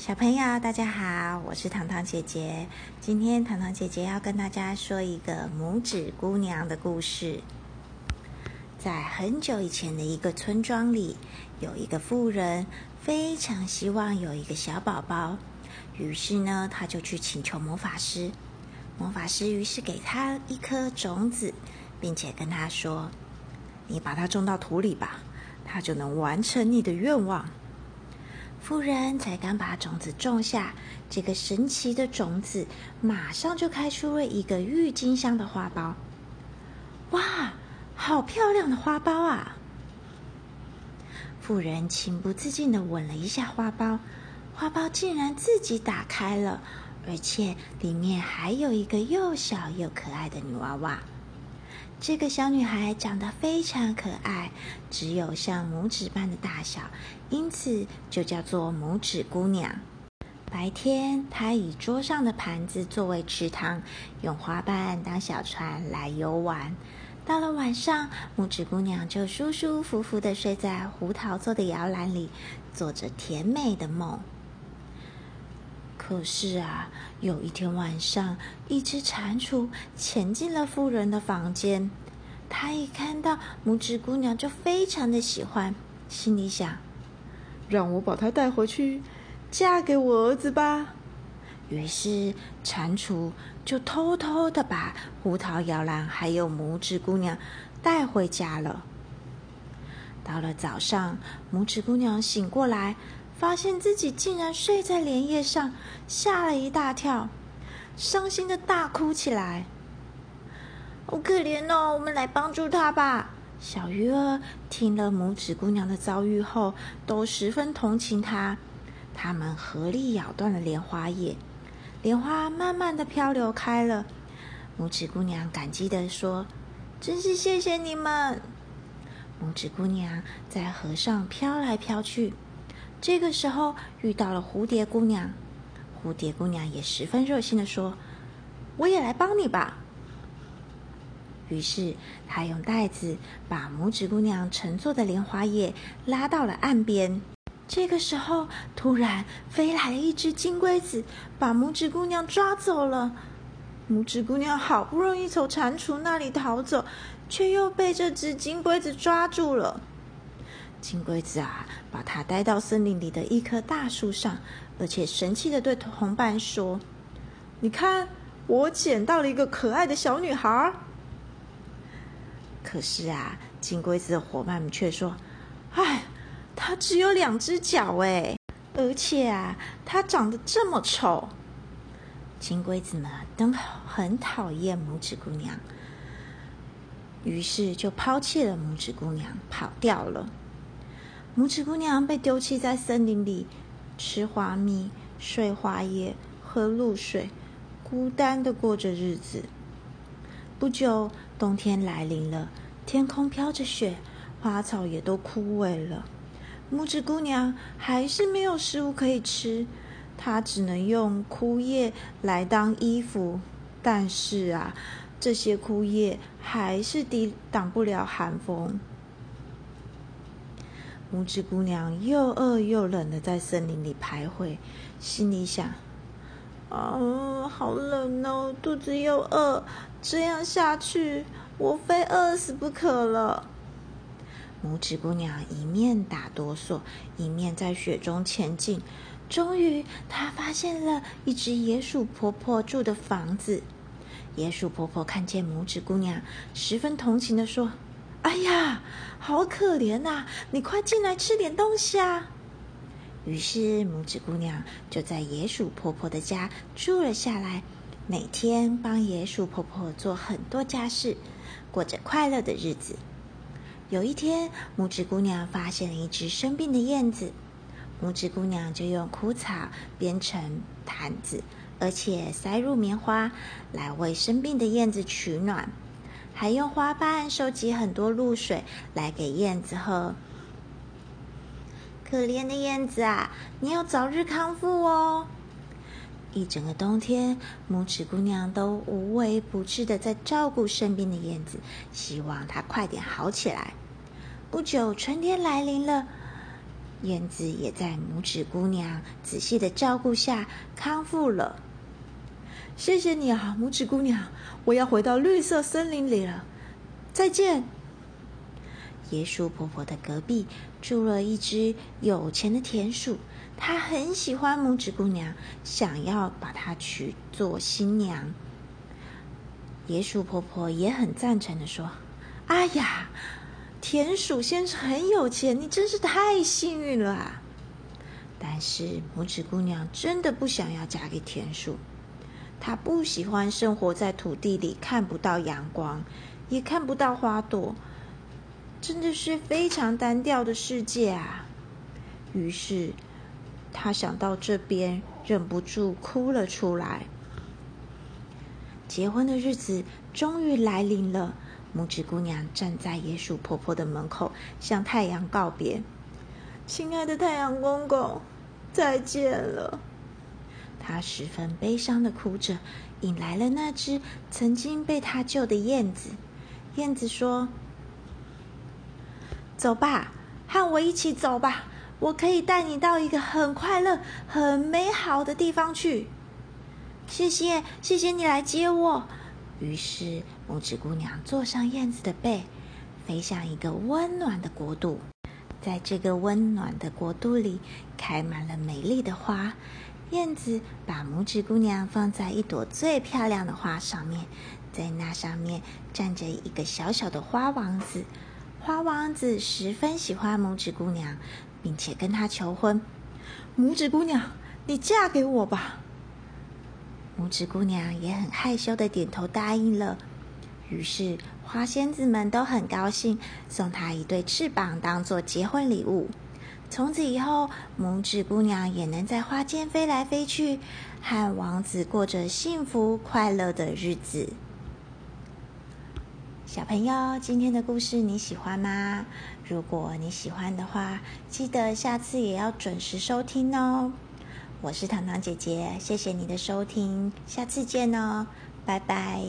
小朋友，大家好，我是糖糖姐姐。今天糖糖姐姐要跟大家说一个拇指姑娘的故事。在很久以前的一个村庄里，有一个妇人非常希望有一个小宝宝，于是呢，他就去请求魔法师。魔法师于是给他一颗种子，并且跟他说：“你把它种到土里吧，它就能完成你的愿望。”妇人才刚把种子种下，这个神奇的种子马上就开出了一个郁金香的花苞。哇，好漂亮的花苞啊！妇人情不自禁的吻了一下花苞，花苞竟然自己打开了，而且里面还有一个又小又可爱的女娃娃。这个小女孩长得非常可爱，只有像拇指般的大小，因此就叫做拇指姑娘。白天，她以桌上的盘子作为池塘，用花瓣当小船来游玩。到了晚上，拇指姑娘就舒舒服服的睡在胡桃做的摇篮里，做着甜美的梦。可是啊，有一天晚上，一只蟾蜍潜进了妇人的房间。他一看到拇指姑娘，就非常的喜欢，心里想：让我把她带回去，嫁给我儿子吧。于是，蟾蜍就偷偷的把胡桃摇篮还有拇指姑娘带回家了。到了早上，拇指姑娘醒过来。发现自己竟然睡在莲叶上，吓了一大跳，伤心的大哭起来。好可怜哦！我们来帮助他吧。小鱼儿听了拇指姑娘的遭遇后，都十分同情她。他们合力咬断了莲花叶，莲花慢慢的漂流开了。拇指姑娘感激的说：“真是谢谢你们。”拇指姑娘在河上飘来飘去。这个时候遇到了蝴蝶姑娘，蝴蝶姑娘也十分热心的说：“我也来帮你吧。”于是她用袋子把拇指姑娘乘坐的莲花叶拉到了岸边。这个时候，突然飞来了一只金龟子，把拇指姑娘抓走了。拇指姑娘好不容易从蟾蜍那里逃走，却又被这只金龟子抓住了。金龟子啊，把它带到森林里的一棵大树上，而且神气的对同伴说：“你看，我捡到了一个可爱的小女孩。”可是啊，金龟子的伙伴们却说：“哎，它只有两只脚哎，而且啊，它长得这么丑。”金龟子们都很讨厌拇指姑娘，于是就抛弃了拇指姑娘，跑掉了。拇指姑娘被丢弃在森林里，吃花蜜、睡花叶、喝露水，孤单的过着日子。不久，冬天来临了，天空飘着雪，花草也都枯萎了。拇指姑娘还是没有食物可以吃，她只能用枯叶来当衣服。但是啊，这些枯叶还是抵挡不了寒风。拇指姑娘又饿又冷的在森林里徘徊，心里想：“啊，好冷哦，肚子又饿，这样下去，我非饿死不可了。”拇指姑娘一面打哆嗦，一面在雪中前进。终于，她发现了一只野鼠婆婆住的房子。野鼠婆婆看见拇指姑娘，十分同情的说。哎呀，好可怜呐！你快进来吃点东西啊！于是拇指姑娘就在野鼠婆婆的家住了下来，每天帮野鼠婆婆做很多家事，过着快乐的日子。有一天，拇指姑娘发现了一只生病的燕子，拇指姑娘就用枯草编成毯子，而且塞入棉花，来为生病的燕子取暖。还用花瓣收集很多露水来给燕子喝。可怜的燕子啊，你要早日康复哦！一整个冬天，拇指姑娘都无微不至的在照顾生病的燕子，希望它快点好起来。不久，春天来临了，燕子也在拇指姑娘仔细的照顾下康复了。谢谢你啊，拇指姑娘！我要回到绿色森林里了，再见。椰树婆婆的隔壁住了一只有钱的田鼠，它很喜欢拇指姑娘，想要把她娶做新娘。椰树婆婆也很赞成的说：“哎呀，田鼠先生很有钱，你真是太幸运了啊！”但是拇指姑娘真的不想要嫁给田鼠。他不喜欢生活在土地里，看不到阳光，也看不到花朵，真的是非常单调的世界啊！于是他想到这边，忍不住哭了出来。结婚的日子终于来临了，拇指姑娘站在野鼠婆婆的门口，向太阳告别：“亲爱的太阳公公，再见了。”他十分悲伤的哭着，引来了那只曾经被他救的燕子。燕子说：“走吧，和我一起走吧，我可以带你到一个很快乐、很美好的地方去。”谢谢，谢谢你来接我。于是，拇指姑娘坐上燕子的背，飞向一个温暖的国度。在这个温暖的国度里，开满了美丽的花。燕子把拇指姑娘放在一朵最漂亮的花上面，在那上面站着一个小小的花王子。花王子十分喜欢拇指姑娘，并且跟她求婚。拇指姑娘，你嫁给我吧！拇指姑娘也很害羞的点头答应了。于是花仙子们都很高兴，送她一对翅膀当做结婚礼物。从此以后，拇指姑娘也能在花间飞来飞去，和王子过着幸福快乐的日子。小朋友，今天的故事你喜欢吗？如果你喜欢的话，记得下次也要准时收听哦。我是糖糖姐姐，谢谢你的收听，下次见哦，拜拜。